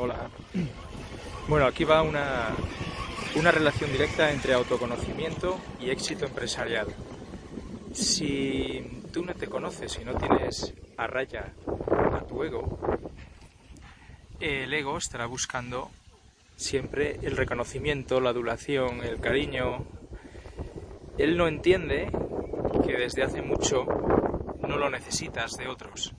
Hola. Bueno, aquí va una, una relación directa entre autoconocimiento y éxito empresarial. Si tú no te conoces y no tienes a raya a tu ego, el ego estará buscando siempre el reconocimiento, la adulación, el cariño. Él no entiende que desde hace mucho no lo necesitas de otros.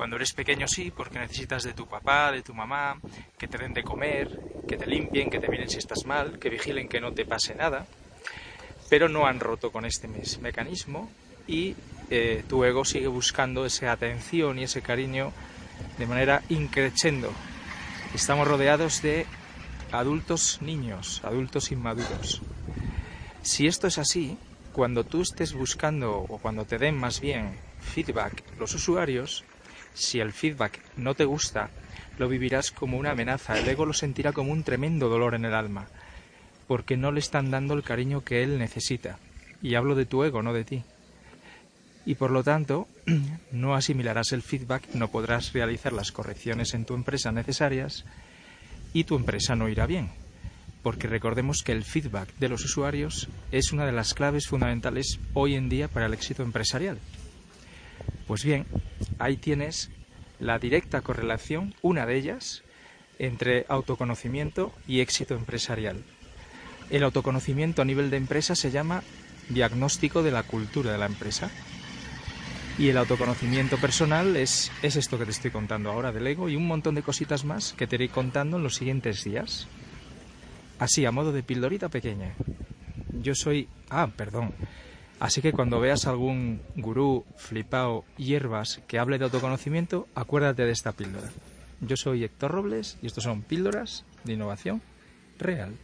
Cuando eres pequeño sí, porque necesitas de tu papá, de tu mamá, que te den de comer, que te limpien, que te miren si estás mal, que vigilen que no te pase nada, pero no han roto con este mecanismo y eh, tu ego sigue buscando esa atención y ese cariño de manera increchendo. Estamos rodeados de adultos niños, adultos inmaduros. Si esto es así, cuando tú estés buscando o cuando te den más bien feedback los usuarios, si el feedback no te gusta, lo vivirás como una amenaza. El ego lo sentirá como un tremendo dolor en el alma, porque no le están dando el cariño que él necesita. Y hablo de tu ego, no de ti. Y por lo tanto, no asimilarás el feedback, no podrás realizar las correcciones en tu empresa necesarias y tu empresa no irá bien. Porque recordemos que el feedback de los usuarios es una de las claves fundamentales hoy en día para el éxito empresarial. Pues bien, ahí tienes la directa correlación, una de ellas, entre autoconocimiento y éxito empresarial. El autoconocimiento a nivel de empresa se llama diagnóstico de la cultura de la empresa. Y el autoconocimiento personal es, es esto que te estoy contando ahora del ego y un montón de cositas más que te iré contando en los siguientes días. Así, a modo de pildorita pequeña. Yo soy... Ah, perdón. Así que cuando veas algún gurú, flipao, hierbas que hable de autoconocimiento, acuérdate de esta píldora. Yo soy Héctor Robles y estos son píldoras de innovación real.